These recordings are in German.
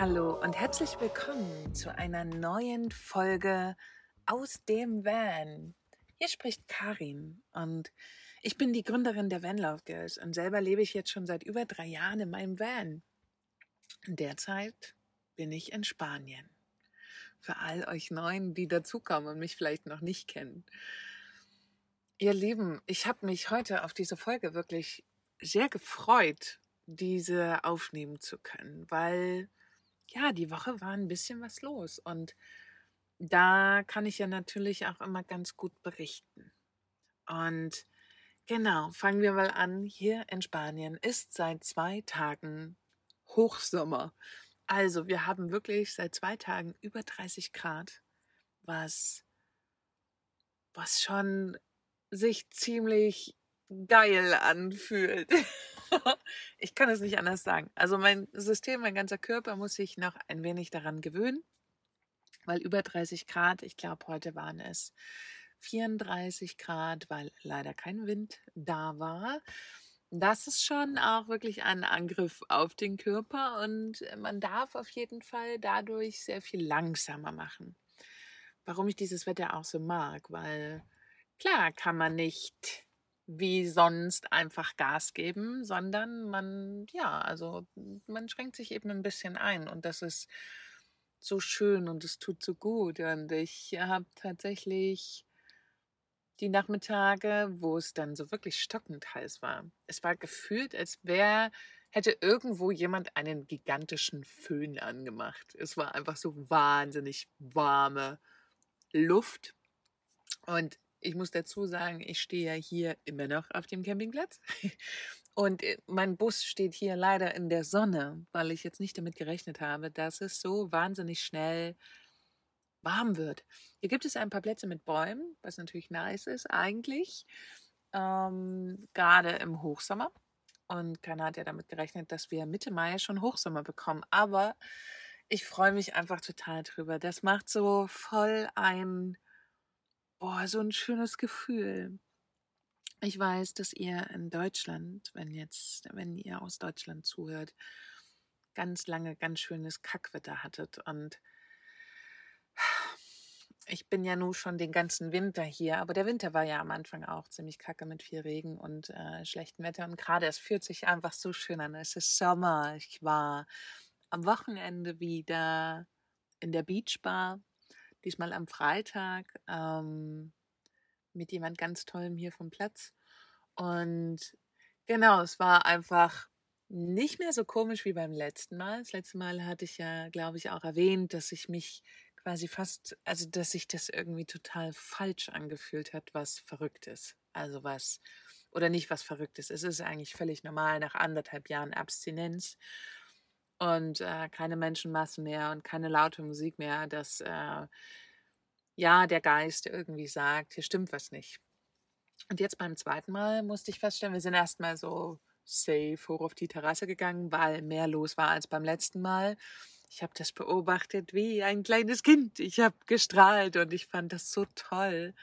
Hallo und herzlich willkommen zu einer neuen Folge aus dem Van. Hier spricht Karin und ich bin die Gründerin der Van Love Girls und selber lebe ich jetzt schon seit über drei Jahren in meinem Van. Derzeit bin ich in Spanien. Für all euch Neuen, die dazukommen und mich vielleicht noch nicht kennen. Ihr Lieben, ich habe mich heute auf diese Folge wirklich sehr gefreut, diese aufnehmen zu können, weil ja, die Woche war ein bisschen was los und da kann ich ja natürlich auch immer ganz gut berichten. Und genau, fangen wir mal an. Hier in Spanien ist seit zwei Tagen Hochsommer. Also wir haben wirklich seit zwei Tagen über 30 Grad, was, was schon sich ziemlich geil anfühlt. ich kann es nicht anders sagen. Also mein System, mein ganzer Körper muss sich noch ein wenig daran gewöhnen, weil über 30 Grad, ich glaube, heute waren es 34 Grad, weil leider kein Wind da war. Das ist schon auch wirklich ein Angriff auf den Körper und man darf auf jeden Fall dadurch sehr viel langsamer machen. Warum ich dieses Wetter auch so mag, weil klar kann man nicht wie sonst einfach Gas geben, sondern man, ja, also man schränkt sich eben ein bisschen ein und das ist so schön und es tut so gut. Und ich habe tatsächlich die Nachmittage, wo es dann so wirklich stockend heiß war. Es war gefühlt, als wäre, hätte irgendwo jemand einen gigantischen Föhn angemacht. Es war einfach so wahnsinnig warme Luft. Und ich muss dazu sagen, ich stehe ja hier immer noch auf dem Campingplatz. Und äh, mein Bus steht hier leider in der Sonne, weil ich jetzt nicht damit gerechnet habe, dass es so wahnsinnig schnell warm wird. Hier gibt es ein paar Plätze mit Bäumen, was natürlich nice ist eigentlich, ähm, gerade im Hochsommer. Und keiner hat ja damit gerechnet, dass wir Mitte Mai schon Hochsommer bekommen. Aber ich freue mich einfach total drüber. Das macht so voll ein Boah, so ein schönes Gefühl. Ich weiß, dass ihr in Deutschland, wenn jetzt, wenn ihr aus Deutschland zuhört, ganz lange ganz schönes Kackwetter hattet und ich bin ja nun schon den ganzen Winter hier, aber der Winter war ja am Anfang auch ziemlich kacke mit viel Regen und äh, schlechtem Wetter. Und gerade es fühlt sich einfach so schön an. Es ist Sommer. Ich war am Wochenende wieder in der Beachbar diesmal am Freitag ähm, mit jemand ganz Tollem hier vom Platz. Und genau, es war einfach nicht mehr so komisch wie beim letzten Mal. Das letzte Mal hatte ich ja, glaube ich, auch erwähnt, dass ich mich quasi fast, also dass sich das irgendwie total falsch angefühlt hat, was verrückt ist. Also was, oder nicht was verrückt ist. Es ist eigentlich völlig normal nach anderthalb Jahren Abstinenz und äh, keine Menschenmassen mehr und keine laute Musik mehr, dass äh, ja der Geist irgendwie sagt, hier stimmt was nicht. Und jetzt beim zweiten Mal musste ich feststellen, wir sind erstmal so safe hoch auf die Terrasse gegangen, weil mehr los war als beim letzten Mal. Ich habe das beobachtet wie ein kleines Kind. Ich habe gestrahlt und ich fand das so toll,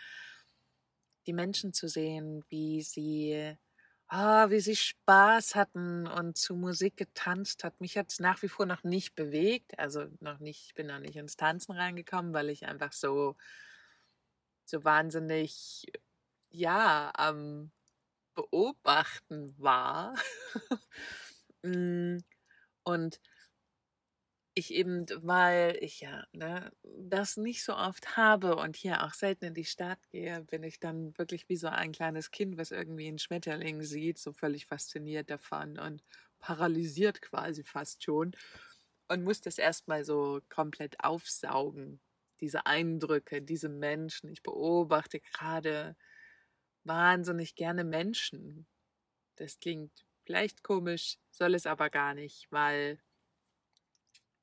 die Menschen zu sehen, wie sie ah, wie sie Spaß hatten und zu Musik getanzt hat. Mich hat es nach wie vor noch nicht bewegt. Also noch nicht, ich bin noch nicht ins Tanzen reingekommen, weil ich einfach so, so wahnsinnig, ja, am Beobachten war. Mm, und ich eben, weil ich ja ne, das nicht so oft habe und hier auch selten in die Stadt gehe, bin ich dann wirklich wie so ein kleines Kind, was irgendwie einen Schmetterling sieht, so völlig fasziniert davon und paralysiert quasi fast schon und muss das erstmal so komplett aufsaugen, diese Eindrücke, diese Menschen. Ich beobachte gerade wahnsinnig gerne Menschen. Das klingt vielleicht komisch, soll es aber gar nicht, weil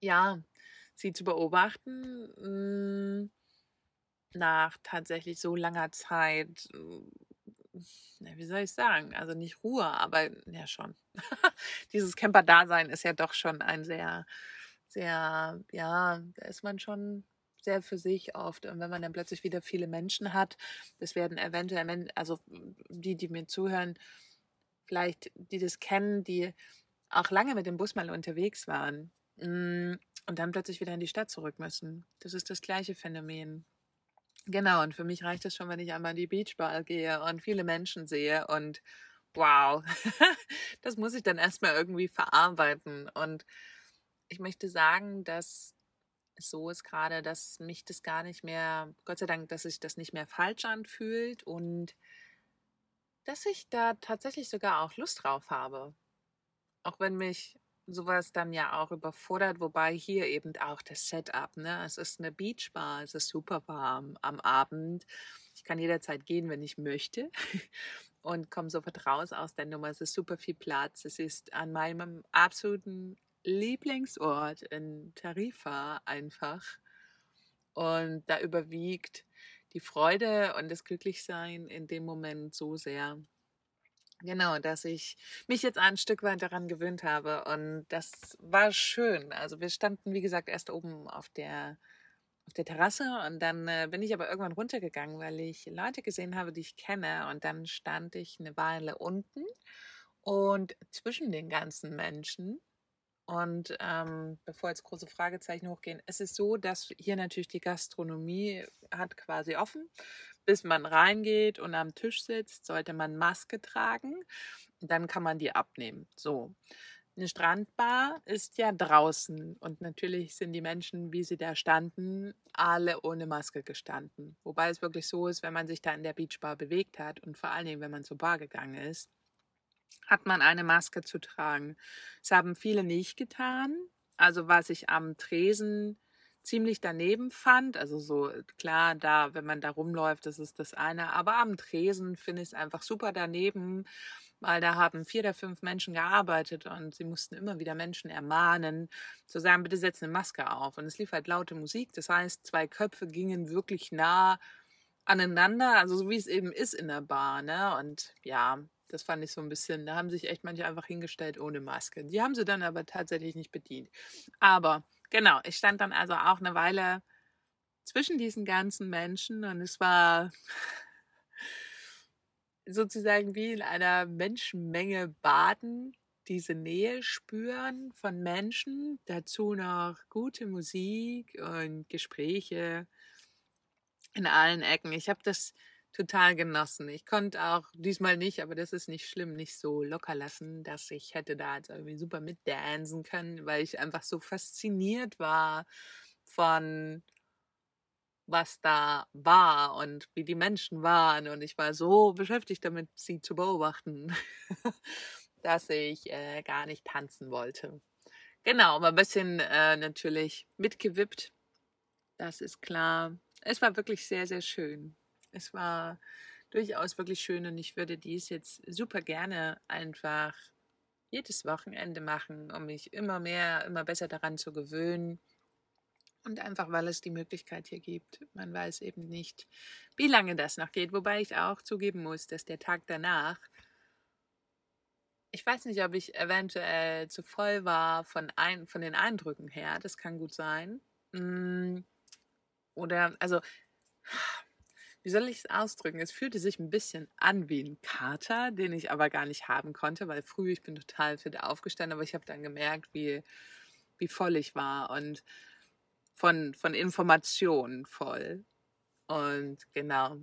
ja, sie zu beobachten, hm, nach tatsächlich so langer Zeit, wie soll ich sagen, also nicht Ruhe, aber ja schon. Dieses Camper-Dasein ist ja doch schon ein sehr, sehr, ja, da ist man schon sehr für sich oft. Und wenn man dann plötzlich wieder viele Menschen hat, das werden eventuell, also die, die mir zuhören, vielleicht die das kennen, die auch lange mit dem Bus mal unterwegs waren, und dann plötzlich wieder in die Stadt zurück müssen. Das ist das gleiche Phänomen. Genau, und für mich reicht es schon, wenn ich einmal in die Beachbar gehe und viele Menschen sehe und wow, das muss ich dann erstmal irgendwie verarbeiten. Und ich möchte sagen, dass es so ist gerade, dass mich das gar nicht mehr, Gott sei Dank, dass sich das nicht mehr falsch anfühlt und dass ich da tatsächlich sogar auch Lust drauf habe. Auch wenn mich sowas dann ja auch überfordert, wobei hier eben auch das Setup, ne? Es ist eine Beachbar, es ist super warm am Abend. Ich kann jederzeit gehen, wenn ich möchte und komme sofort raus aus der Nummer. Es ist super viel Platz. Es ist an meinem absoluten Lieblingsort in Tarifa einfach. Und da überwiegt die Freude und das Glücklichsein in dem Moment so sehr. Genau, dass ich mich jetzt ein Stück weit daran gewöhnt habe. Und das war schön. Also wir standen, wie gesagt, erst oben auf der, auf der Terrasse und dann äh, bin ich aber irgendwann runtergegangen, weil ich Leute gesehen habe, die ich kenne. Und dann stand ich eine Weile unten und zwischen den ganzen Menschen und ähm, bevor jetzt große Fragezeichen hochgehen, es ist so, dass hier natürlich die Gastronomie hat quasi offen. Bis man reingeht und am Tisch sitzt, sollte man Maske tragen. Dann kann man die abnehmen. So. Eine Strandbar ist ja draußen und natürlich sind die Menschen, wie sie da standen, alle ohne Maske gestanden. Wobei es wirklich so ist, wenn man sich da in der Beachbar bewegt hat und vor allen Dingen, wenn man zur Bar gegangen ist, hat man eine Maske zu tragen. Das haben viele nicht getan. Also was ich am Tresen ziemlich daneben fand, also so klar, da, wenn man da rumläuft, das ist das eine, aber am Tresen finde ich es einfach super daneben, weil da haben vier oder fünf Menschen gearbeitet und sie mussten immer wieder Menschen ermahnen, zu sagen, bitte setz eine Maske auf. Und es lief halt laute Musik, das heißt, zwei Köpfe gingen wirklich nah aneinander, also so wie es eben ist in der Bar, ne? Und ja, das fand ich so ein bisschen, da haben sich echt manche einfach hingestellt ohne Maske. Die haben sie dann aber tatsächlich nicht bedient. Aber genau, ich stand dann also auch eine Weile zwischen diesen ganzen Menschen und es war sozusagen wie in einer Menschenmenge baden, diese Nähe spüren von Menschen, dazu noch gute Musik und Gespräche in allen Ecken. Ich habe das total genossen. Ich konnte auch diesmal nicht, aber das ist nicht schlimm, nicht so locker lassen, dass ich hätte da jetzt irgendwie super mitdansen können, weil ich einfach so fasziniert war von was da war und wie die Menschen waren. Und ich war so beschäftigt damit, sie zu beobachten, dass ich äh, gar nicht tanzen wollte. Genau, aber ein bisschen äh, natürlich mitgewippt. Das ist klar. Es war wirklich sehr, sehr schön. Es war durchaus wirklich schön und ich würde dies jetzt super gerne einfach jedes Wochenende machen, um mich immer mehr, immer besser daran zu gewöhnen. Und einfach, weil es die Möglichkeit hier gibt. Man weiß eben nicht, wie lange das noch geht. Wobei ich auch zugeben muss, dass der Tag danach, ich weiß nicht, ob ich eventuell zu voll war von, ein, von den Eindrücken her. Das kann gut sein. Mm, oder, also, wie soll ich es ausdrücken? Es fühlte sich ein bisschen an wie ein Kater, den ich aber gar nicht haben konnte, weil früh, ich bin total fit aufgestanden, aber ich habe dann gemerkt, wie, wie voll ich war und von, von Informationen voll. Und genau,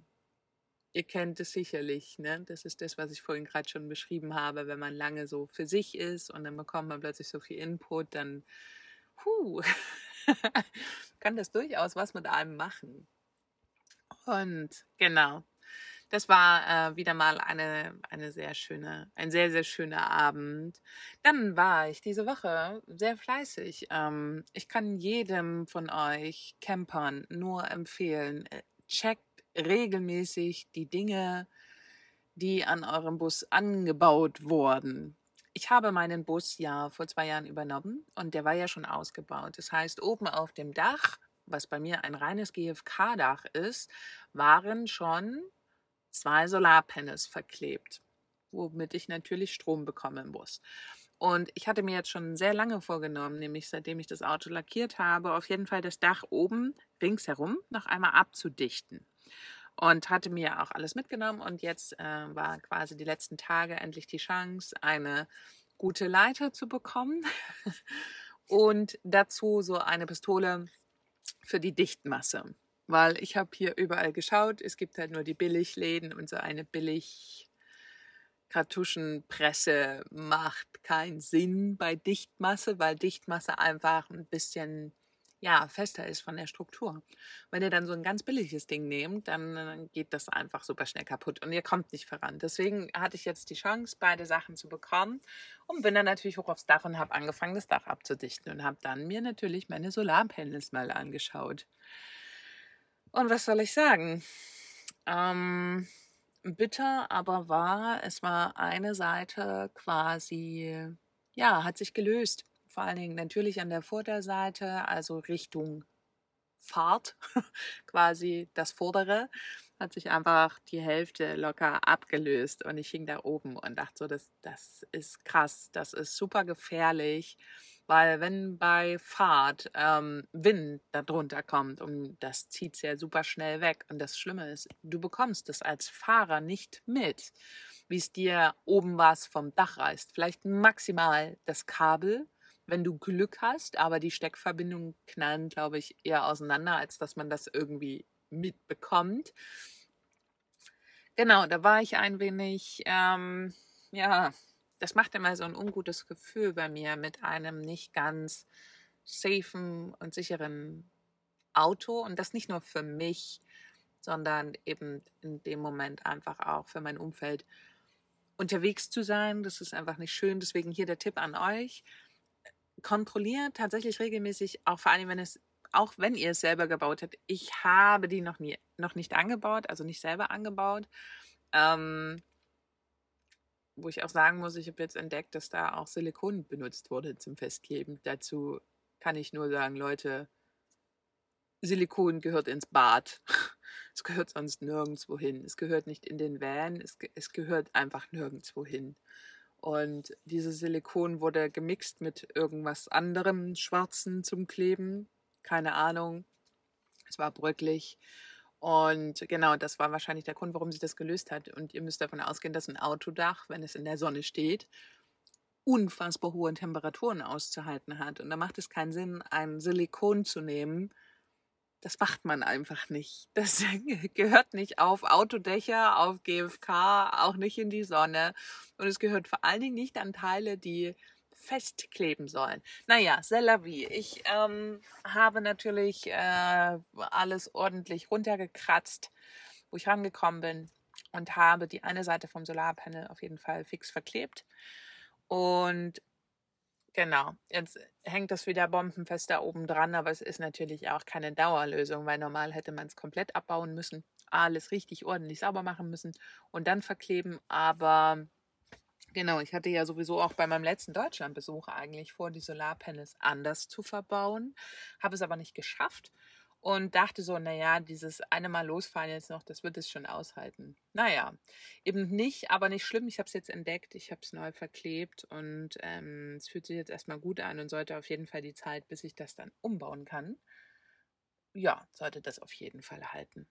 ihr kennt es sicherlich, ne? Das ist das, was ich vorhin gerade schon beschrieben habe, wenn man lange so für sich ist und dann bekommt man plötzlich so viel Input, dann huh, kann das durchaus was mit einem machen. Und genau, das war äh, wieder mal eine, eine sehr schöne, ein sehr, sehr schöner Abend. Dann war ich diese Woche sehr fleißig. Ähm, ich kann jedem von euch Campern nur empfehlen, äh, checkt regelmäßig die Dinge, die an eurem Bus angebaut wurden. Ich habe meinen Bus ja vor zwei Jahren übernommen und der war ja schon ausgebaut. Das heißt, oben auf dem Dach was bei mir ein reines GFK-Dach ist, waren schon zwei Solarpanels verklebt, womit ich natürlich Strom bekommen muss. Und ich hatte mir jetzt schon sehr lange vorgenommen, nämlich seitdem ich das Auto lackiert habe, auf jeden Fall das Dach oben ringsherum noch einmal abzudichten. Und hatte mir auch alles mitgenommen und jetzt äh, war quasi die letzten Tage endlich die Chance, eine gute Leiter zu bekommen. und dazu so eine Pistole für die Dichtmasse. Weil ich habe hier überall geschaut, es gibt halt nur die Billigläden und so eine billig Kartuschenpresse macht keinen Sinn bei Dichtmasse, weil Dichtmasse einfach ein bisschen ja, fester ist von der Struktur. Wenn ihr dann so ein ganz billiges Ding nehmt, dann, dann geht das einfach super schnell kaputt und ihr kommt nicht voran. Deswegen hatte ich jetzt die Chance, beide Sachen zu bekommen und bin dann natürlich hoch aufs Dach und habe angefangen, das Dach abzudichten und habe dann mir natürlich meine Solarpanels mal angeschaut. Und was soll ich sagen? Ähm, bitter, aber wahr. Es war eine Seite quasi, ja, hat sich gelöst vor allen Dingen natürlich an der Vorderseite, also Richtung Fahrt, quasi das Vordere, hat sich einfach die Hälfte locker abgelöst und ich hing da oben und dachte so, das, das ist krass, das ist super gefährlich, weil wenn bei Fahrt ähm, Wind darunter kommt und das zieht ja super schnell weg und das Schlimme ist, du bekommst es als Fahrer nicht mit, wie es dir oben was vom Dach reißt. Vielleicht maximal das Kabel, wenn du Glück hast, aber die Steckverbindungen knallen, glaube ich, eher auseinander, als dass man das irgendwie mitbekommt. Genau, da war ich ein wenig, ähm, ja, das macht immer so ein ungutes Gefühl bei mir mit einem nicht ganz safen und sicheren Auto und das nicht nur für mich, sondern eben in dem Moment einfach auch für mein Umfeld unterwegs zu sein. Das ist einfach nicht schön. Deswegen hier der Tipp an euch kontrolliert tatsächlich regelmäßig, auch vor allem, wenn es, auch wenn ihr es selber gebaut habt. Ich habe die noch nie, noch nicht angebaut, also nicht selber angebaut. Ähm, wo ich auch sagen muss, ich habe jetzt entdeckt, dass da auch Silikon benutzt wurde zum Festkleben. Dazu kann ich nur sagen, Leute, Silikon gehört ins Bad. Es gehört sonst nirgendwo hin. Es gehört nicht in den Van. Es, es gehört einfach nirgendwo hin. Und dieses Silikon wurde gemixt mit irgendwas anderem Schwarzen zum Kleben. Keine Ahnung. Es war bröcklich. Und genau, das war wahrscheinlich der Grund, warum sich das gelöst hat. Und ihr müsst davon ausgehen, dass ein Autodach, wenn es in der Sonne steht, unfassbar hohe Temperaturen auszuhalten hat. Und da macht es keinen Sinn, ein Silikon zu nehmen, das macht man einfach nicht. Das gehört nicht auf Autodächer, auf GFK, auch nicht in die Sonne. Und es gehört vor allen Dingen nicht an Teile, die festkleben sollen. Naja, c'est la vie. Ich ähm, habe natürlich äh, alles ordentlich runtergekratzt, wo ich rangekommen bin und habe die eine Seite vom Solarpanel auf jeden Fall fix verklebt. Und Genau, jetzt hängt das wieder bombenfest da oben dran, aber es ist natürlich auch keine Dauerlösung, weil normal hätte man es komplett abbauen müssen, alles richtig ordentlich sauber machen müssen und dann verkleben. Aber genau, ich hatte ja sowieso auch bei meinem letzten Deutschlandbesuch eigentlich vor, die Solarpanels anders zu verbauen, habe es aber nicht geschafft und dachte so, naja, dieses eine Mal losfahren jetzt noch, das wird es schon aushalten. Naja, eben nicht, aber nicht schlimm. Ich habe es jetzt entdeckt, ich habe es neu verklebt und ähm, es fühlt sich jetzt erstmal gut an und sollte auf jeden Fall die Zeit, bis ich das dann umbauen kann. Ja, sollte das auf jeden Fall halten.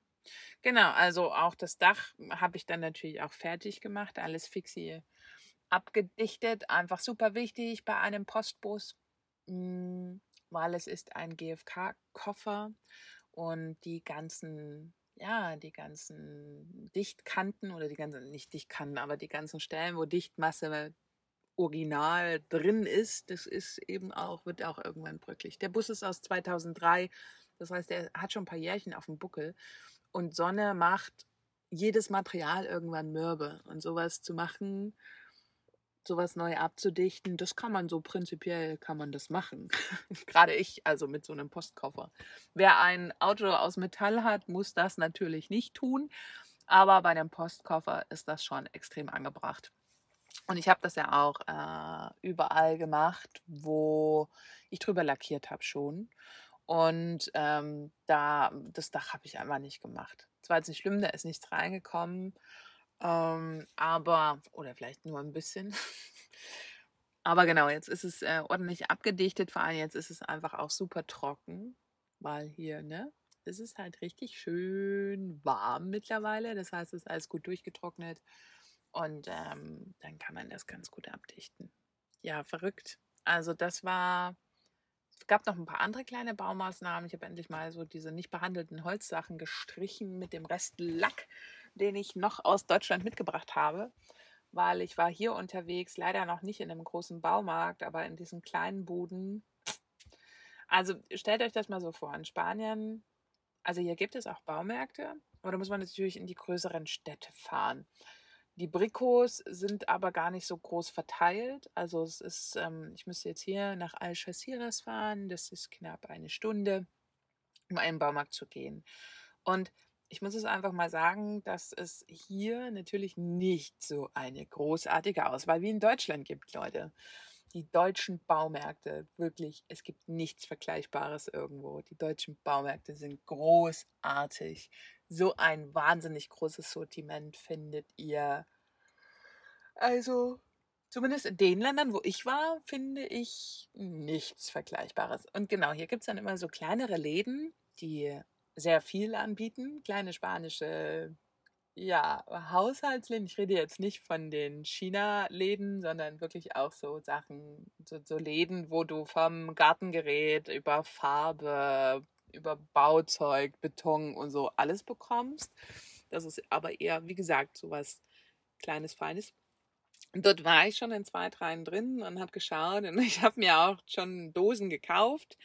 Genau, also auch das Dach habe ich dann natürlich auch fertig gemacht, alles fix hier abgedichtet, einfach super wichtig bei einem Postbus. Hm weil es ist ein GFK-Koffer und die ganzen, ja, die ganzen Dichtkanten oder die ganzen, nicht Dichtkanten, aber die ganzen Stellen, wo Dichtmasse original drin ist, das ist eben auch, wird auch irgendwann bröcklich. Der Bus ist aus 2003, das heißt, er hat schon ein paar Jährchen auf dem Buckel und Sonne macht jedes Material irgendwann mürbe und sowas zu machen, sowas neu abzudichten, das kann man so prinzipiell kann man das machen. Gerade ich, also mit so einem Postkoffer. Wer ein Auto aus Metall hat, muss das natürlich nicht tun, aber bei einem Postkoffer ist das schon extrem angebracht. Und ich habe das ja auch äh, überall gemacht, wo ich drüber lackiert habe schon. Und ähm, da das Dach habe ich einfach nicht gemacht. Es war jetzt nicht schlimm, da ist nichts reingekommen. Ähm, aber, oder vielleicht nur ein bisschen. aber genau, jetzt ist es äh, ordentlich abgedichtet. Vor allem jetzt ist es einfach auch super trocken, weil hier, ne, ist es halt richtig schön warm mittlerweile. Das heißt, es ist alles gut durchgetrocknet. Und ähm, dann kann man das ganz gut abdichten. Ja, verrückt. Also das war gab noch ein paar andere kleine Baumaßnahmen. Ich habe endlich mal so diese nicht behandelten Holzsachen gestrichen mit dem Rest Lack, den ich noch aus Deutschland mitgebracht habe, weil ich war hier unterwegs, leider noch nicht in einem großen Baumarkt, aber in diesen kleinen Buden. Also stellt euch das mal so vor, in Spanien, also hier gibt es auch Baumärkte, aber da muss man natürlich in die größeren Städte fahren. Die Brikos sind aber gar nicht so groß verteilt. Also es ist, ähm, ich müsste jetzt hier nach Algeciras fahren. Das ist knapp eine Stunde, um einen Baumarkt zu gehen. Und ich muss es einfach mal sagen, dass es hier natürlich nicht so eine großartige Auswahl wie in Deutschland gibt, Leute. Die deutschen Baumärkte, wirklich, es gibt nichts Vergleichbares irgendwo. Die deutschen Baumärkte sind großartig so ein wahnsinnig großes Sortiment findet ihr. Also, zumindest in den Ländern, wo ich war, finde ich nichts Vergleichbares. Und genau, hier gibt es dann immer so kleinere Läden, die sehr viel anbieten. Kleine spanische, ja, Haushaltsläden. Ich rede jetzt nicht von den China-Läden, sondern wirklich auch so Sachen, so, so Läden, wo du vom Gartengerät über Farbe, über Bauzeug, Beton und so alles bekommst. Das ist aber eher, wie gesagt, so was Kleines, Feines. Und dort war ich schon in zwei, dreien drin und habe geschaut und ich habe mir auch schon Dosen gekauft,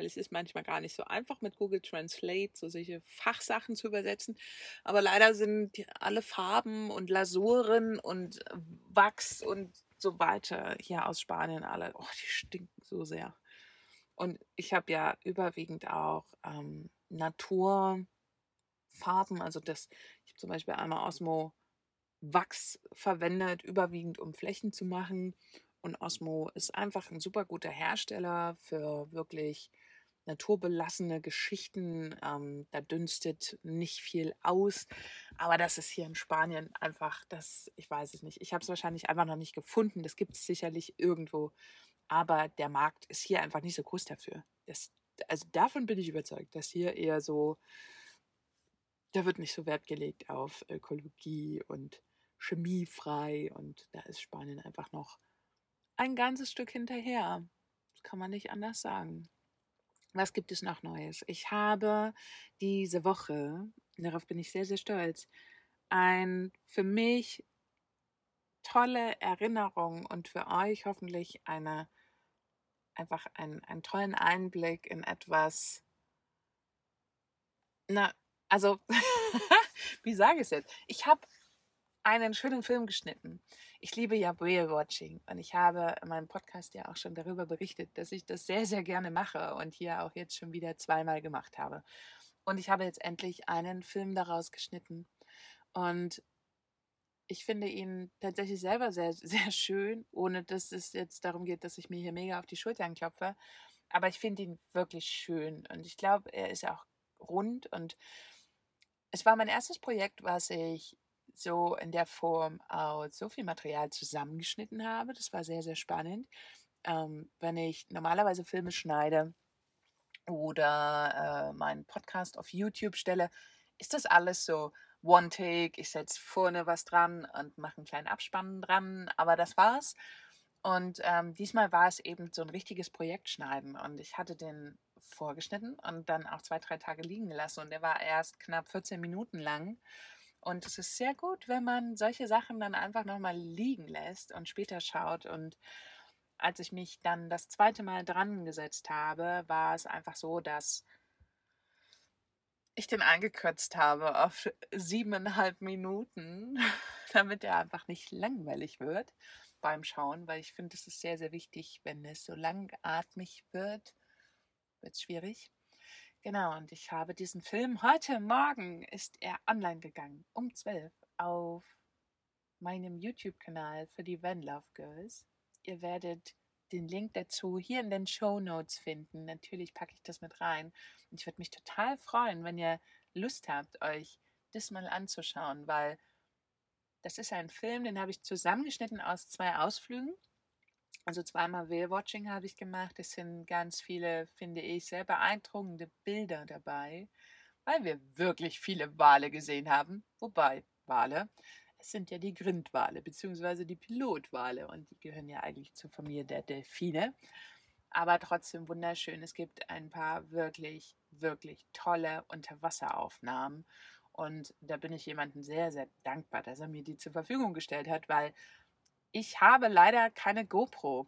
weil es ist manchmal gar nicht so einfach mit Google Translate so solche Fachsachen zu übersetzen. Aber leider sind alle Farben und Lasuren und Wachs und so weiter hier aus Spanien alle, oh, die stinken so sehr. Und ich habe ja überwiegend auch ähm, Naturfarben, also das, ich habe zum Beispiel einmal Osmo Wachs verwendet, überwiegend um Flächen zu machen. Und Osmo ist einfach ein super guter Hersteller für wirklich naturbelassene Geschichten. Ähm, da dünstet nicht viel aus. Aber das ist hier in Spanien einfach, das, ich weiß es nicht. Ich habe es wahrscheinlich einfach noch nicht gefunden. Das gibt es sicherlich irgendwo aber der Markt ist hier einfach nicht so groß dafür. Das, also davon bin ich überzeugt, dass hier eher so, da wird nicht so Wert gelegt auf Ökologie und chemiefrei und da ist Spanien einfach noch ein ganzes Stück hinterher. Das kann man nicht anders sagen. Was gibt es noch Neues? Ich habe diese Woche, darauf bin ich sehr, sehr stolz, ein für mich tolle Erinnerung und für euch hoffentlich eine einfach einen, einen tollen Einblick in etwas. Na, also, wie sage ich es jetzt? Ich habe einen schönen Film geschnitten. Ich liebe ja Whale-Watching und ich habe in meinem Podcast ja auch schon darüber berichtet, dass ich das sehr, sehr gerne mache und hier auch jetzt schon wieder zweimal gemacht habe. Und ich habe jetzt endlich einen Film daraus geschnitten. Und ich finde ihn tatsächlich selber sehr, sehr schön, ohne dass es jetzt darum geht, dass ich mir hier mega auf die Schultern klopfe. Aber ich finde ihn wirklich schön und ich glaube, er ist auch rund und es war mein erstes Projekt, was ich so in der Form aus so viel Material zusammengeschnitten habe. Das war sehr, sehr spannend. Ähm, wenn ich normalerweise Filme schneide oder äh, meinen Podcast auf YouTube stelle, ist das alles so One-Take, ich setze vorne was dran und mache einen kleinen Abspann dran, aber das war's. Und ähm, diesmal war es eben so ein richtiges Projektschneiden und ich hatte den vorgeschnitten und dann auch zwei, drei Tage liegen gelassen und der war erst knapp 14 Minuten lang. Und es ist sehr gut, wenn man solche Sachen dann einfach nochmal liegen lässt und später schaut. Und als ich mich dann das zweite Mal dran gesetzt habe, war es einfach so, dass ich den eingekürzt habe auf siebeneinhalb Minuten, damit er einfach nicht langweilig wird beim Schauen, weil ich finde, es ist sehr, sehr wichtig, wenn es so langatmig wird, wird es schwierig. Genau, und ich habe diesen Film, heute Morgen ist er online gegangen, um 12 auf meinem YouTube-Kanal für die Van Love Girls. Ihr werdet den Link dazu hier in den Show Notes finden. Natürlich packe ich das mit rein. Und ich würde mich total freuen, wenn ihr Lust habt, euch das mal anzuschauen, weil das ist ein Film, den habe ich zusammengeschnitten aus zwei Ausflügen. Also zweimal Whale-Watching habe ich gemacht. Es sind ganz viele, finde ich, sehr beeindruckende Bilder dabei, weil wir wirklich viele Wale gesehen haben. Wobei Wale es sind ja die Grindwale bzw. die Pilotwale und die gehören ja eigentlich zur Familie der Delfine. aber trotzdem wunderschön. Es gibt ein paar wirklich, wirklich tolle Unterwasseraufnahmen. Und da bin ich jemandem sehr, sehr dankbar, dass er mir die zur Verfügung gestellt hat, weil ich habe leider keine GoPro.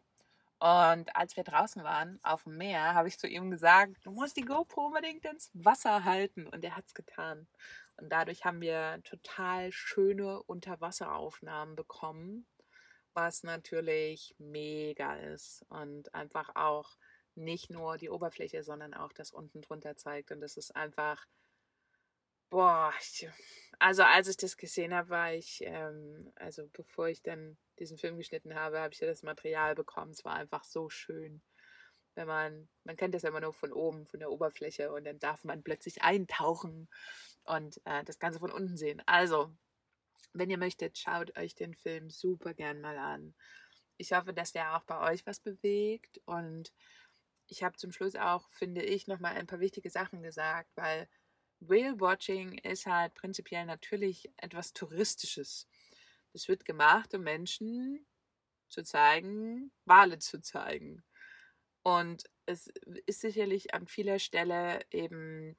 Und als wir draußen waren auf dem Meer, habe ich zu ihm gesagt, du musst die GoPro unbedingt ins Wasser halten. Und er hat es getan. Und dadurch haben wir total schöne Unterwasseraufnahmen bekommen, was natürlich mega ist und einfach auch nicht nur die Oberfläche, sondern auch das unten drunter zeigt. Und das ist einfach, boah, ich, also als ich das gesehen habe, war ich, ähm, also bevor ich dann diesen Film geschnitten habe, habe ich ja das Material bekommen. Es war einfach so schön. Wenn man, man kennt das ja immer nur von oben, von der Oberfläche und dann darf man plötzlich eintauchen und äh, das Ganze von unten sehen. Also, wenn ihr möchtet, schaut euch den Film super gern mal an. Ich hoffe, dass der auch bei euch was bewegt und ich habe zum Schluss auch, finde ich, nochmal ein paar wichtige Sachen gesagt, weil Whale Watching ist halt prinzipiell natürlich etwas Touristisches. Das wird gemacht, um Menschen zu zeigen, Wale zu zeigen. Und es ist sicherlich an vieler Stelle eben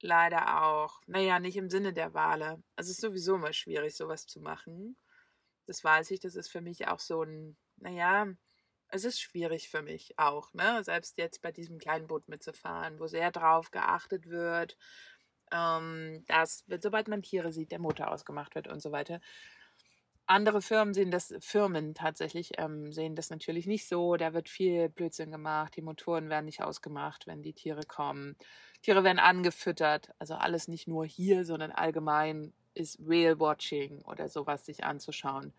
leider auch, naja, nicht im Sinne der Wale. Es ist sowieso immer schwierig, sowas zu machen. Das weiß ich, das ist für mich auch so ein, naja, es ist schwierig für mich auch, ne? Selbst jetzt bei diesem kleinen Boot mitzufahren, wo sehr drauf geachtet wird, ähm, dass, sobald man Tiere sieht, der Motor ausgemacht wird und so weiter. Andere Firmen sehen das, Firmen tatsächlich ähm, sehen das natürlich nicht so. Da wird viel Blödsinn gemacht. Die Motoren werden nicht ausgemacht, wenn die Tiere kommen. Tiere werden angefüttert. Also alles nicht nur hier, sondern allgemein ist Whale Watching oder sowas sich anzuschauen.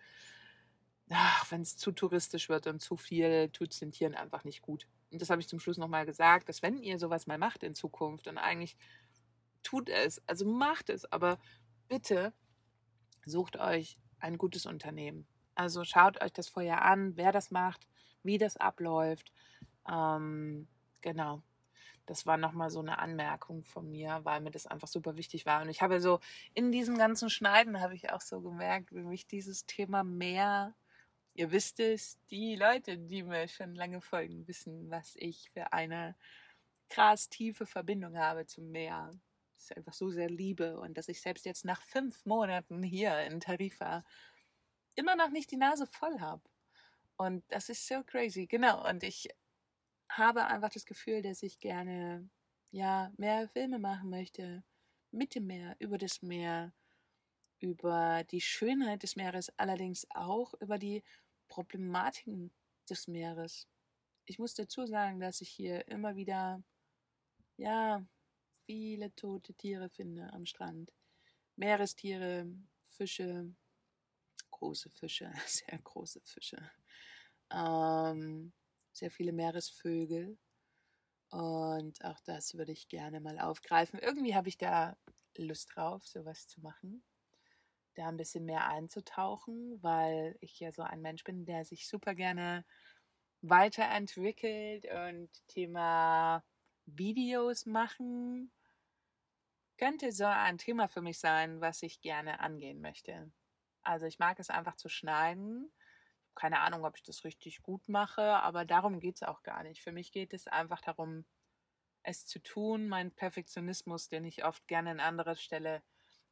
Wenn es zu touristisch wird und zu viel, tut es den Tieren einfach nicht gut. Und das habe ich zum Schluss nochmal gesagt, dass wenn ihr sowas mal macht in Zukunft und eigentlich tut es, also macht es, aber bitte sucht euch ein gutes Unternehmen. Also schaut euch das vorher an, wer das macht, wie das abläuft. Ähm, genau. Das war nochmal so eine Anmerkung von mir, weil mir das einfach super wichtig war. Und ich habe so in diesem ganzen Schneiden habe ich auch so gemerkt, wie mich dieses Thema mehr, ihr wisst es, die Leute, die mir schon lange folgen, wissen, was ich für eine krass tiefe Verbindung habe zum Meer ich einfach so sehr liebe und dass ich selbst jetzt nach fünf Monaten hier in Tarifa immer noch nicht die Nase voll habe. Und das ist so crazy, genau. Und ich habe einfach das Gefühl, dass ich gerne ja mehr Filme machen möchte mit dem Meer, über das Meer, über die Schönheit des Meeres, allerdings auch über die Problematiken des Meeres. Ich muss dazu sagen, dass ich hier immer wieder ja viele tote Tiere finde am Strand. Meerestiere, Fische, große Fische, sehr große Fische. Ähm, sehr viele Meeresvögel. Und auch das würde ich gerne mal aufgreifen. Irgendwie habe ich da Lust drauf, sowas zu machen. Da ein bisschen mehr einzutauchen, weil ich ja so ein Mensch bin, der sich super gerne weiterentwickelt und Thema Videos machen könnte so ein Thema für mich sein, was ich gerne angehen möchte. Also ich mag es einfach zu schneiden. Keine Ahnung, ob ich das richtig gut mache, aber darum geht es auch gar nicht. Für mich geht es einfach darum, es zu tun, mein Perfektionismus, den ich oft gerne an anderer Stelle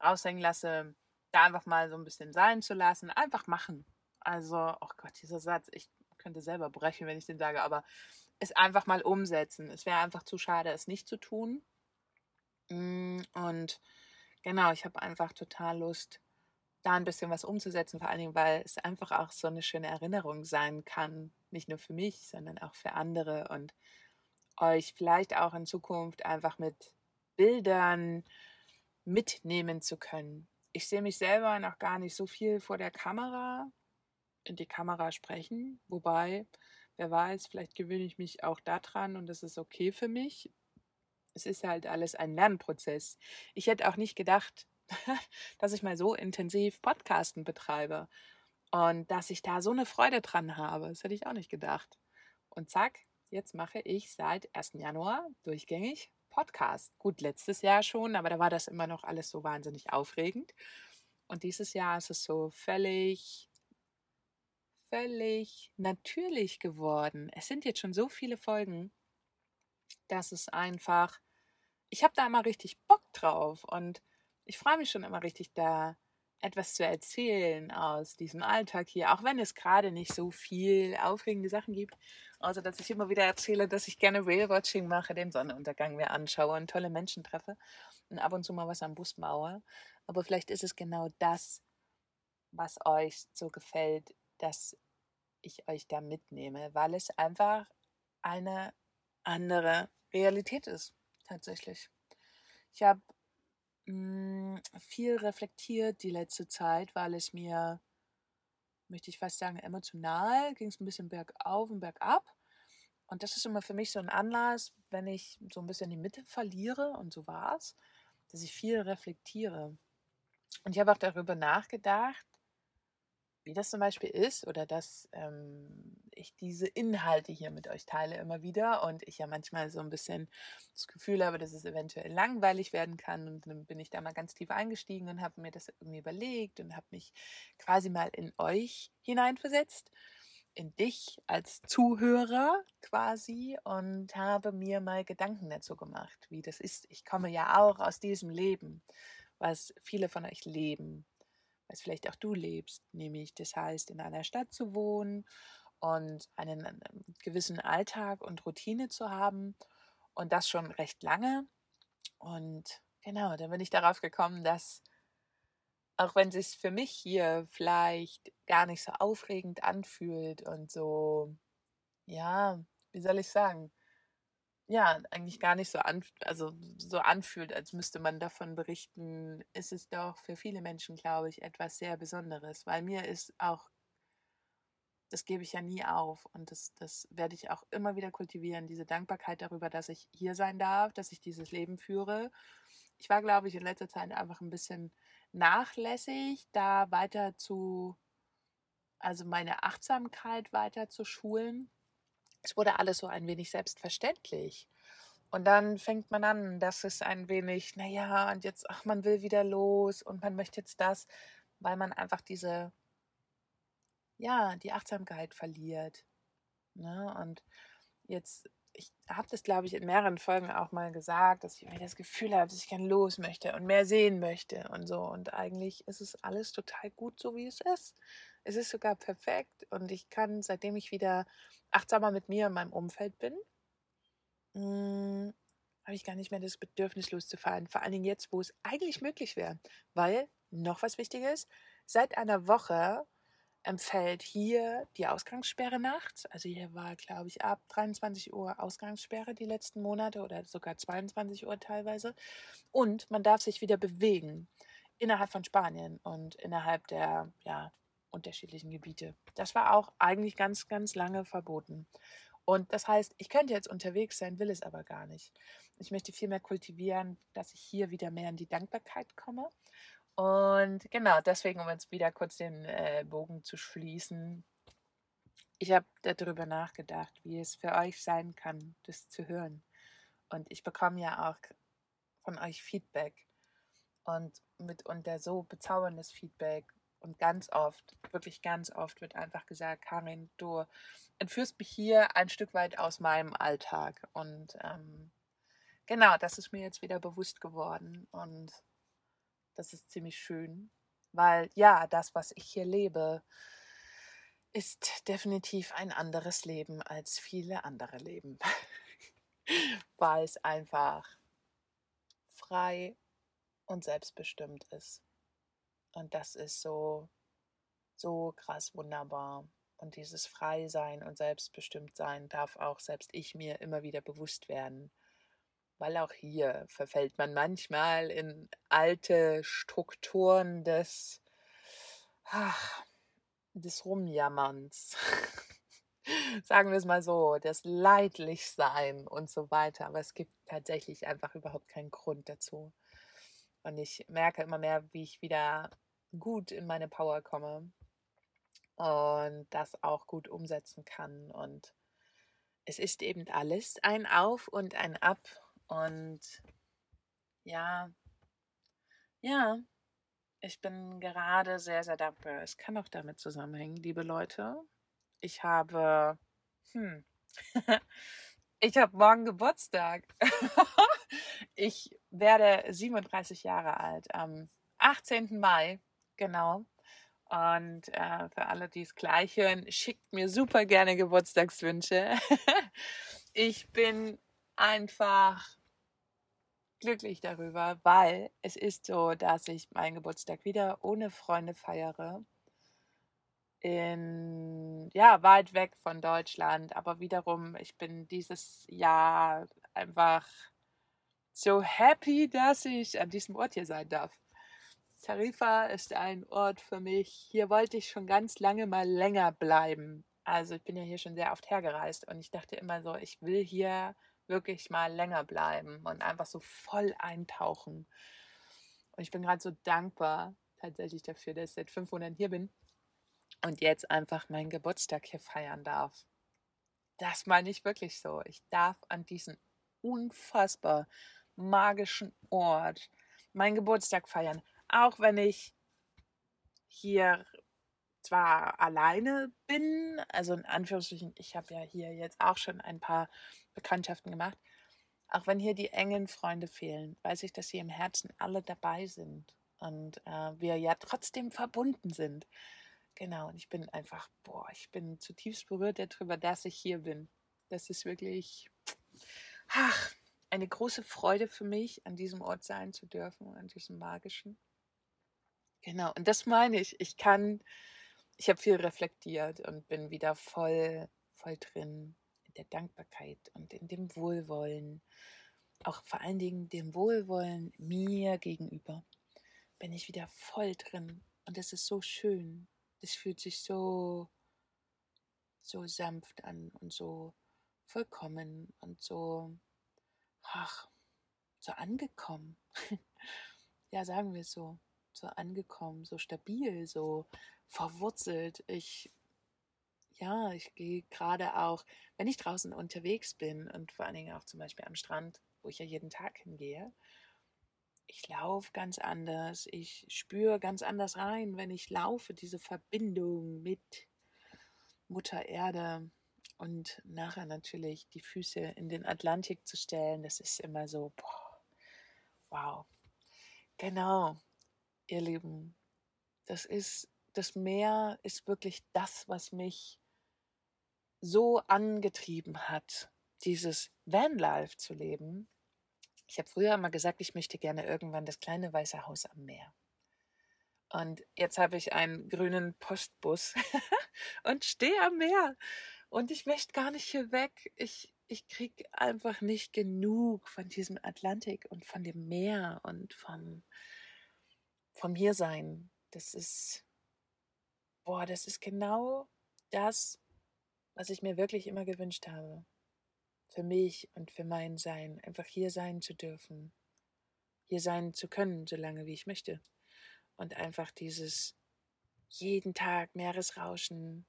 raushängen lasse, da einfach mal so ein bisschen sein zu lassen, einfach machen. Also, oh Gott, dieser Satz, ich könnte selber brechen, wenn ich den sage, aber es einfach mal umsetzen. Es wäre einfach zu schade, es nicht zu tun. Mm, und genau, ich habe einfach total Lust, da ein bisschen was umzusetzen, vor allen Dingen, weil es einfach auch so eine schöne Erinnerung sein kann, nicht nur für mich, sondern auch für andere und euch vielleicht auch in Zukunft einfach mit Bildern mitnehmen zu können. Ich sehe mich selber noch gar nicht so viel vor der Kamera, in die Kamera sprechen, wobei wer weiß, vielleicht gewöhne ich mich auch daran und das ist okay für mich. Es ist halt alles ein Lernprozess. Ich hätte auch nicht gedacht, dass ich mal so intensiv Podcasten betreibe und dass ich da so eine Freude dran habe. Das hätte ich auch nicht gedacht. Und zack, jetzt mache ich seit 1. Januar durchgängig Podcast. Gut, letztes Jahr schon, aber da war das immer noch alles so wahnsinnig aufregend. Und dieses Jahr ist es so völlig völlig natürlich geworden. Es sind jetzt schon so viele Folgen, dass es einfach, ich habe da immer richtig Bock drauf und ich freue mich schon immer richtig da etwas zu erzählen aus diesem Alltag hier, auch wenn es gerade nicht so viel aufregende Sachen gibt, außer dass ich immer wieder erzähle, dass ich gerne Whale-Watching mache, den Sonnenuntergang mir anschaue und tolle Menschen treffe und ab und zu mal was am Bus baue. Aber vielleicht ist es genau das, was euch so gefällt, dass ich euch da mitnehme, weil es einfach eine andere Realität ist, tatsächlich. Ich habe hm, viel reflektiert die letzte Zeit, weil es mir, möchte ich fast sagen, emotional ging es ein bisschen bergauf und bergab. Und das ist immer für mich so ein Anlass, wenn ich so ein bisschen die Mitte verliere, und so war es, dass ich viel reflektiere. Und ich habe auch darüber nachgedacht, wie das zum Beispiel ist oder dass ähm, ich diese Inhalte hier mit euch teile immer wieder und ich ja manchmal so ein bisschen das Gefühl habe, dass es eventuell langweilig werden kann und dann bin ich da mal ganz tief eingestiegen und habe mir das irgendwie überlegt und habe mich quasi mal in euch hineinversetzt, in dich als Zuhörer quasi und habe mir mal Gedanken dazu gemacht, wie das ist. Ich komme ja auch aus diesem Leben, was viele von euch leben was vielleicht auch du lebst, nämlich das heißt, in einer Stadt zu wohnen und einen ähm, gewissen Alltag und Routine zu haben und das schon recht lange. Und genau, dann bin ich darauf gekommen, dass auch wenn es sich für mich hier vielleicht gar nicht so aufregend anfühlt und so, ja, wie soll ich sagen, ja, eigentlich gar nicht so, an, also so anfühlt, als müsste man davon berichten, ist es doch für viele Menschen, glaube ich, etwas sehr Besonderes, weil mir ist auch, das gebe ich ja nie auf und das, das werde ich auch immer wieder kultivieren, diese Dankbarkeit darüber, dass ich hier sein darf, dass ich dieses Leben führe. Ich war, glaube ich, in letzter Zeit einfach ein bisschen nachlässig, da weiter zu, also meine Achtsamkeit weiter zu schulen es wurde alles so ein wenig selbstverständlich. Und dann fängt man an, dass es ein wenig, naja, und jetzt, ach, man will wieder los und man möchte jetzt das, weil man einfach diese, ja, die Achtsamkeit verliert. Ne? Und jetzt, ich habe das, glaube ich, in mehreren Folgen auch mal gesagt, dass ich das Gefühl habe, dass ich gerne los möchte und mehr sehen möchte und so. Und eigentlich ist es alles total gut, so wie es ist. Es ist sogar perfekt und ich kann, seitdem ich wieder achtsamer mit mir und meinem Umfeld bin, hm, habe ich gar nicht mehr das Bedürfnis loszufahren. Vor allen Dingen jetzt, wo es eigentlich möglich wäre. Weil, noch was Wichtiges, seit einer Woche empfällt hier die Ausgangssperre nachts. Also hier war, glaube ich, ab 23 Uhr Ausgangssperre die letzten Monate oder sogar 22 Uhr teilweise. Und man darf sich wieder bewegen innerhalb von Spanien und innerhalb der ja, unterschiedlichen Gebiete. Das war auch eigentlich ganz, ganz lange verboten. Und das heißt, ich könnte jetzt unterwegs sein, will es aber gar nicht. Ich möchte viel mehr kultivieren, dass ich hier wieder mehr in die Dankbarkeit komme. Und genau, deswegen, um jetzt wieder kurz den äh, Bogen zu schließen, ich habe darüber nachgedacht, wie es für euch sein kann, das zu hören. Und ich bekomme ja auch von euch Feedback und mitunter so bezauberndes Feedback, und ganz oft, wirklich ganz oft wird einfach gesagt, Karin, du entführst mich hier ein Stück weit aus meinem Alltag. Und ähm, genau, das ist mir jetzt wieder bewusst geworden. Und das ist ziemlich schön, weil ja, das, was ich hier lebe, ist definitiv ein anderes Leben als viele andere Leben. weil es einfach frei und selbstbestimmt ist. Und das ist so, so krass wunderbar. Und dieses Freisein und Selbstbestimmtsein darf auch selbst ich mir immer wieder bewusst werden. Weil auch hier verfällt man manchmal in alte Strukturen des, ach, des Rumjammerns. Sagen wir es mal so, das Leidlichsein und so weiter. Aber es gibt tatsächlich einfach überhaupt keinen Grund dazu. Und ich merke immer mehr, wie ich wieder gut in meine Power komme und das auch gut umsetzen kann. Und es ist eben alles ein Auf und ein Ab. Und ja, ja, ich bin gerade sehr, sehr dankbar. Es kann auch damit zusammenhängen, liebe Leute, ich habe, hm, ich habe morgen Geburtstag. ich werde 37 Jahre alt am 18. Mai, genau. Und äh, für alle, die es gleich hören, schickt mir super gerne Geburtstagswünsche. ich bin einfach glücklich darüber, weil es ist so, dass ich meinen Geburtstag wieder ohne Freunde feiere. In, ja, weit weg von Deutschland, aber wiederum, ich bin dieses Jahr einfach so happy, dass ich an diesem Ort hier sein darf. Tarifa ist ein Ort für mich. Hier wollte ich schon ganz lange mal länger bleiben. Also ich bin ja hier schon sehr oft hergereist und ich dachte immer so, ich will hier wirklich mal länger bleiben und einfach so voll eintauchen. Und ich bin gerade so dankbar tatsächlich dafür, dass ich seit fünf Monaten hier bin und jetzt einfach meinen Geburtstag hier feiern darf. Das meine ich wirklich so. Ich darf an diesem unfassbar magischen Ort meinen Geburtstag feiern. Auch wenn ich hier zwar alleine bin, also in Anführungsstrichen, ich habe ja hier jetzt auch schon ein paar Bekanntschaften gemacht. Auch wenn hier die engen Freunde fehlen, weiß ich, dass sie im Herzen alle dabei sind und äh, wir ja trotzdem verbunden sind. Genau, und ich bin einfach, boah, ich bin zutiefst berührt darüber, dass ich hier bin. Das ist wirklich, ach, eine große Freude für mich, an diesem Ort sein zu dürfen, an diesem magischen. Genau, und das meine ich. Ich kann, ich habe viel reflektiert und bin wieder voll, voll drin in der Dankbarkeit und in dem Wohlwollen, auch vor allen Dingen dem Wohlwollen mir gegenüber, bin ich wieder voll drin. Und es ist so schön. Es fühlt sich so, so sanft an und so vollkommen und so, ach, so angekommen. ja, sagen wir es so. So angekommen, so stabil, so verwurzelt. Ich ja, ich gehe gerade auch, wenn ich draußen unterwegs bin und vor allen Dingen auch zum Beispiel am Strand, wo ich ja jeden Tag hingehe, ich laufe ganz anders, ich spüre ganz anders rein, wenn ich laufe, diese Verbindung mit Mutter Erde und nachher natürlich die Füße in den Atlantik zu stellen, das ist immer so, boah, wow. Genau, ihr Lieben, das ist, das Meer ist wirklich das, was mich so angetrieben hat, dieses Vanlife zu leben. Ich habe früher immer gesagt, ich möchte gerne irgendwann das kleine weiße Haus am Meer. Und jetzt habe ich einen grünen Postbus und stehe am Meer. Und ich möchte gar nicht hier weg. Ich, ich kriege einfach nicht genug von diesem Atlantik und von dem Meer und vom, vom Hiersein. Das ist, boah, das ist genau das, was ich mir wirklich immer gewünscht habe. Für mich und für mein Sein, einfach hier sein zu dürfen. Hier sein zu können, solange wie ich möchte. Und einfach dieses jeden Tag Meeresrauschen,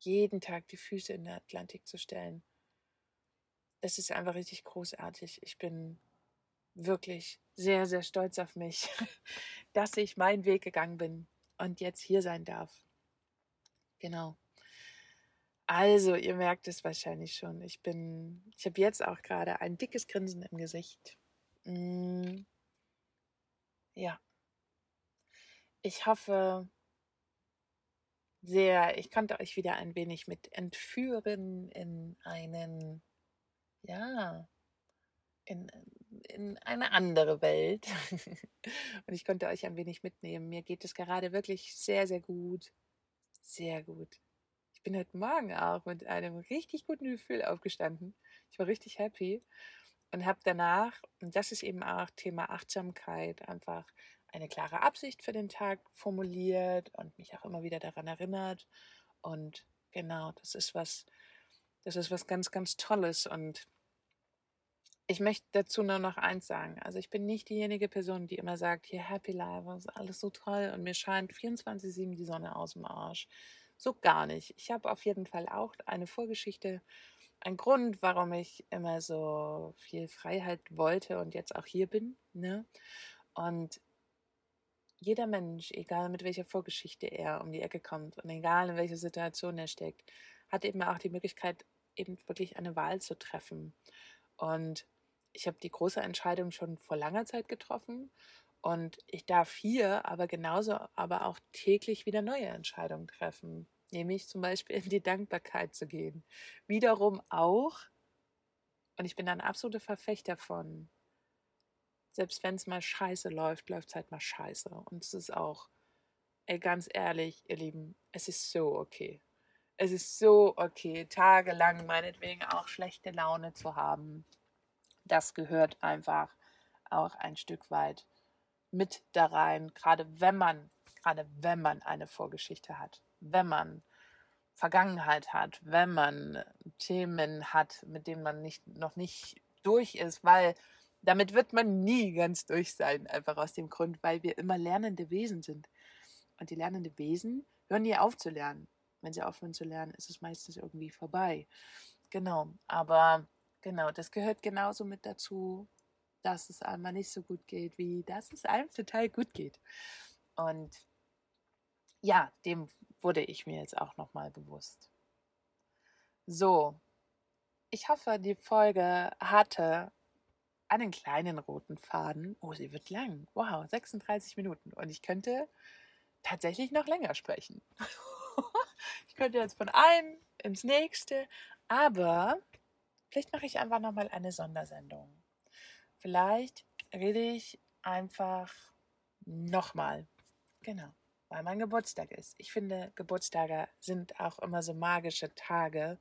jeden Tag die Füße in den Atlantik zu stellen. Das ist einfach richtig großartig. Ich bin wirklich sehr, sehr stolz auf mich, dass ich meinen Weg gegangen bin und jetzt hier sein darf. Genau. Also, ihr merkt es wahrscheinlich schon. Ich bin, ich habe jetzt auch gerade ein dickes Grinsen im Gesicht. Mm, ja. Ich hoffe sehr, ich konnte euch wieder ein wenig mit entführen in einen, ja, in, in eine andere Welt. Und ich konnte euch ein wenig mitnehmen. Mir geht es gerade wirklich sehr, sehr gut. Sehr gut bin heute Morgen auch mit einem richtig guten Gefühl aufgestanden. Ich war richtig happy und habe danach, und das ist eben auch Thema Achtsamkeit, einfach eine klare Absicht für den Tag formuliert und mich auch immer wieder daran erinnert. Und genau, das ist was, das ist was ganz, ganz Tolles. Und ich möchte dazu nur noch eins sagen. Also ich bin nicht diejenige Person, die immer sagt, hier Happy Life, ist alles so toll und mir scheint 24-7 die Sonne aus dem Arsch. So gar nicht. Ich habe auf jeden Fall auch eine Vorgeschichte, ein Grund, warum ich immer so viel Freiheit wollte und jetzt auch hier bin. Ne? Und jeder Mensch, egal mit welcher Vorgeschichte er um die Ecke kommt und egal in welcher Situation er steckt, hat eben auch die Möglichkeit, eben wirklich eine Wahl zu treffen. Und ich habe die große Entscheidung schon vor langer Zeit getroffen und ich darf hier aber genauso aber auch täglich wieder neue Entscheidungen treffen, nämlich zum Beispiel in die Dankbarkeit zu gehen. Wiederum auch, und ich bin ein absoluter Verfechter von, selbst wenn es mal scheiße läuft, läuft es halt mal scheiße. Und es ist auch, ey, ganz ehrlich, ihr Lieben, es ist so okay. Es ist so okay, tagelang meinetwegen auch schlechte Laune zu haben das gehört einfach auch ein Stück weit mit da rein, gerade wenn man, gerade wenn man eine Vorgeschichte hat, wenn man Vergangenheit hat, wenn man Themen hat, mit denen man nicht, noch nicht durch ist, weil damit wird man nie ganz durch sein, einfach aus dem Grund, weil wir immer lernende Wesen sind. Und die lernenden Wesen hören nie auf zu lernen. Wenn sie aufhören zu lernen, ist es meistens irgendwie vorbei. Genau, aber Genau, das gehört genauso mit dazu, dass es einmal nicht so gut geht, wie dass es einem total gut geht. Und ja, dem wurde ich mir jetzt auch nochmal bewusst. So, ich hoffe, die Folge hatte einen kleinen roten Faden. Oh, sie wird lang. Wow, 36 Minuten. Und ich könnte tatsächlich noch länger sprechen. ich könnte jetzt von einem ins nächste. Aber Vielleicht mache ich einfach nochmal eine Sondersendung. Vielleicht rede ich einfach nochmal. Genau, weil mein Geburtstag ist. Ich finde, Geburtstage sind auch immer so magische Tage.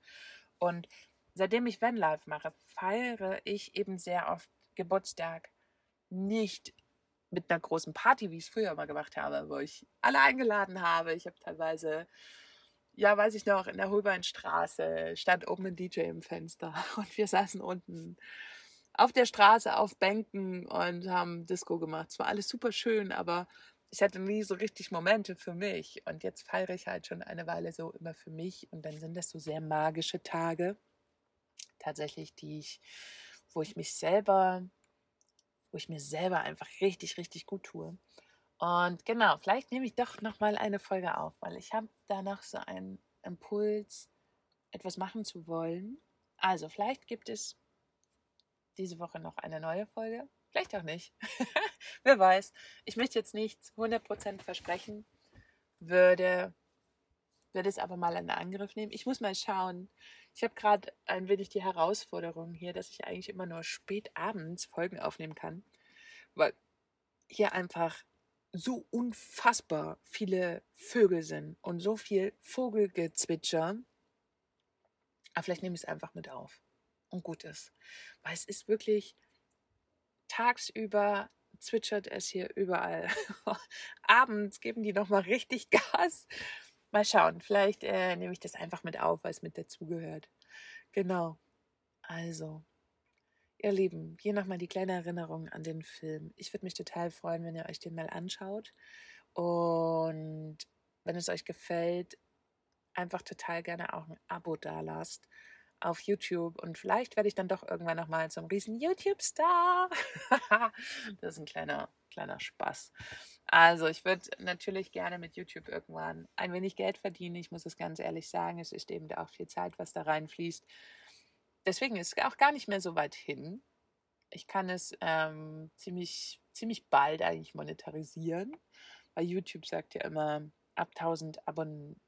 Und seitdem ich Vanlife mache, feiere ich eben sehr oft Geburtstag nicht mit einer großen Party, wie ich es früher mal gemacht habe, wo ich alle eingeladen habe. Ich habe teilweise ja, weiß ich noch, in der Holbeinstraße stand oben ein DJ im Fenster und wir saßen unten auf der Straße auf Bänken und haben Disco gemacht. Es war alles super schön, aber ich hatte nie so richtig Momente für mich. Und jetzt feiere ich halt schon eine Weile so immer für mich. Und dann sind das so sehr magische Tage, tatsächlich, die ich, wo ich mich selber, wo ich mir selber einfach richtig, richtig gut tue. Und genau, vielleicht nehme ich doch nochmal eine Folge auf, weil ich habe da noch so einen Impuls, etwas machen zu wollen. Also vielleicht gibt es diese Woche noch eine neue Folge, vielleicht auch nicht. Wer weiß. Ich möchte jetzt nichts 100% versprechen, würde, würde es aber mal in Angriff nehmen. Ich muss mal schauen. Ich habe gerade ein wenig die Herausforderung hier, dass ich eigentlich immer nur spät abends Folgen aufnehmen kann, weil hier einfach so unfassbar viele Vögel sind und so viel Vogelgezwitscher. Aber vielleicht nehme ich es einfach mit auf und gut ist. Weil es ist wirklich tagsüber zwitschert es hier überall. Abends geben die nochmal richtig Gas. Mal schauen, vielleicht äh, nehme ich das einfach mit auf, weil es mit dazugehört. Genau. Also, Ihr Lieben, hier nochmal die kleine Erinnerung an den Film. Ich würde mich total freuen, wenn ihr euch den mal anschaut. Und wenn es euch gefällt, einfach total gerne auch ein Abo dalasst auf YouTube. Und vielleicht werde ich dann doch irgendwann nochmal zum riesen YouTube-Star. das ist ein kleiner, kleiner Spaß. Also ich würde natürlich gerne mit YouTube irgendwann ein wenig Geld verdienen. Ich muss es ganz ehrlich sagen. Es ist eben auch viel Zeit, was da reinfließt deswegen ist es auch gar nicht mehr so weit hin. Ich kann es ähm, ziemlich, ziemlich bald eigentlich monetarisieren, weil YouTube sagt ja immer ab 1000 Abon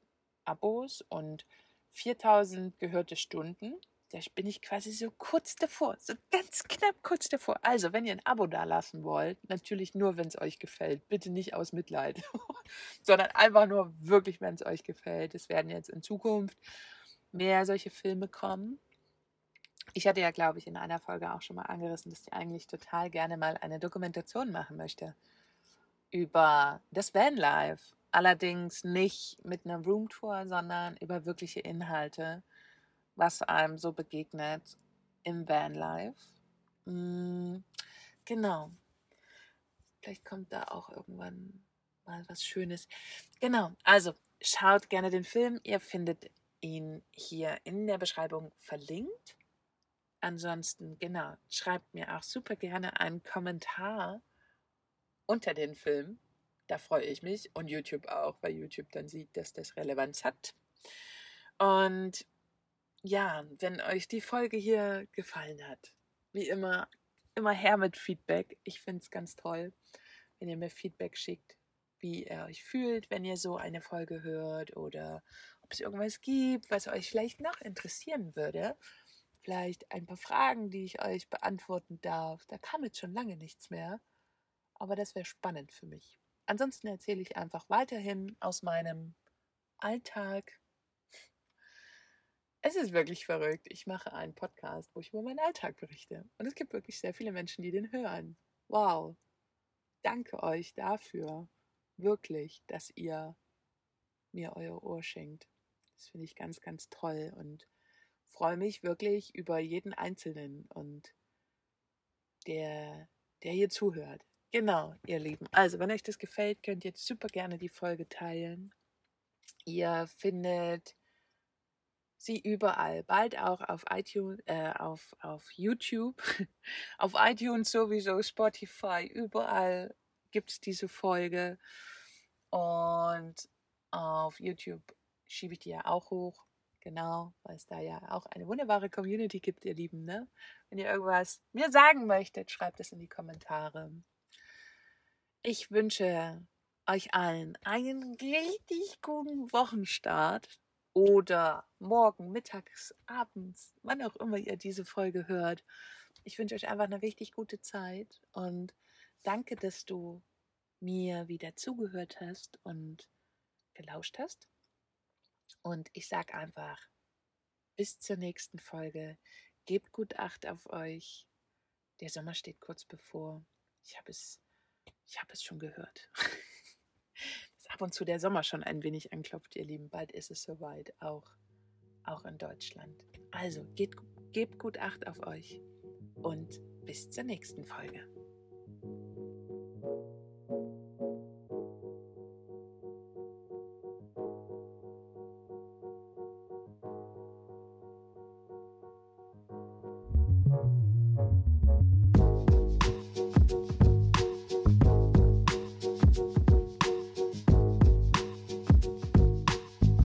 Abos und 4000 gehörte Stunden. Da bin ich quasi so kurz davor, so ganz knapp kurz davor. Also, wenn ihr ein Abo da lassen wollt, natürlich nur, wenn es euch gefällt. Bitte nicht aus Mitleid, sondern einfach nur wirklich, wenn es euch gefällt. Es werden jetzt in Zukunft mehr solche Filme kommen. Ich hatte ja, glaube ich, in einer Folge auch schon mal angerissen, dass ich eigentlich total gerne mal eine Dokumentation machen möchte über das Vanlife. Allerdings nicht mit einer Roomtour, sondern über wirkliche Inhalte, was einem so begegnet im Vanlife. Mhm, genau. Vielleicht kommt da auch irgendwann mal was Schönes. Genau, also schaut gerne den Film. Ihr findet ihn hier in der Beschreibung verlinkt. Ansonsten, genau, schreibt mir auch super gerne einen Kommentar unter den Film. Da freue ich mich und YouTube auch, weil YouTube dann sieht, dass das Relevanz hat. Und ja, wenn euch die Folge hier gefallen hat, wie immer, immer her mit Feedback. Ich finde es ganz toll, wenn ihr mir Feedback schickt, wie ihr euch fühlt, wenn ihr so eine Folge hört oder ob es irgendwas gibt, was euch vielleicht noch interessieren würde. Vielleicht ein paar Fragen, die ich euch beantworten darf. Da kam jetzt schon lange nichts mehr, aber das wäre spannend für mich. Ansonsten erzähle ich einfach weiterhin aus meinem Alltag. Es ist wirklich verrückt. Ich mache einen Podcast, wo ich über meinen Alltag berichte. Und es gibt wirklich sehr viele Menschen, die den hören. Wow. Danke euch dafür. Wirklich, dass ihr mir euer Ohr schenkt. Das finde ich ganz, ganz toll und freue mich wirklich über jeden Einzelnen und der, der hier zuhört. Genau, ihr Lieben. Also, wenn euch das gefällt, könnt ihr super gerne die Folge teilen. Ihr findet sie überall, bald auch auf iTunes, äh, auf, auf YouTube, auf iTunes sowieso, Spotify, überall gibt es diese Folge. Und auf YouTube schiebe ich die ja auch hoch. Genau, weil es da ja auch eine wunderbare Community gibt, ihr Lieben. Ne? Wenn ihr irgendwas mir sagen möchtet, schreibt es in die Kommentare. Ich wünsche euch allen einen richtig guten Wochenstart oder morgen, mittags, abends, wann auch immer ihr diese Folge hört. Ich wünsche euch einfach eine richtig gute Zeit und danke, dass du mir wieder zugehört hast und gelauscht hast. Und ich sage einfach, bis zur nächsten Folge. Gebt gut Acht auf euch. Der Sommer steht kurz bevor. Ich habe es ich habe es schon gehört. Dass ab und zu der Sommer schon ein wenig anklopft, ihr Lieben. Bald ist es soweit, auch, auch in Deutschland. Also geht, gebt gut Acht auf euch und bis zur nächsten Folge.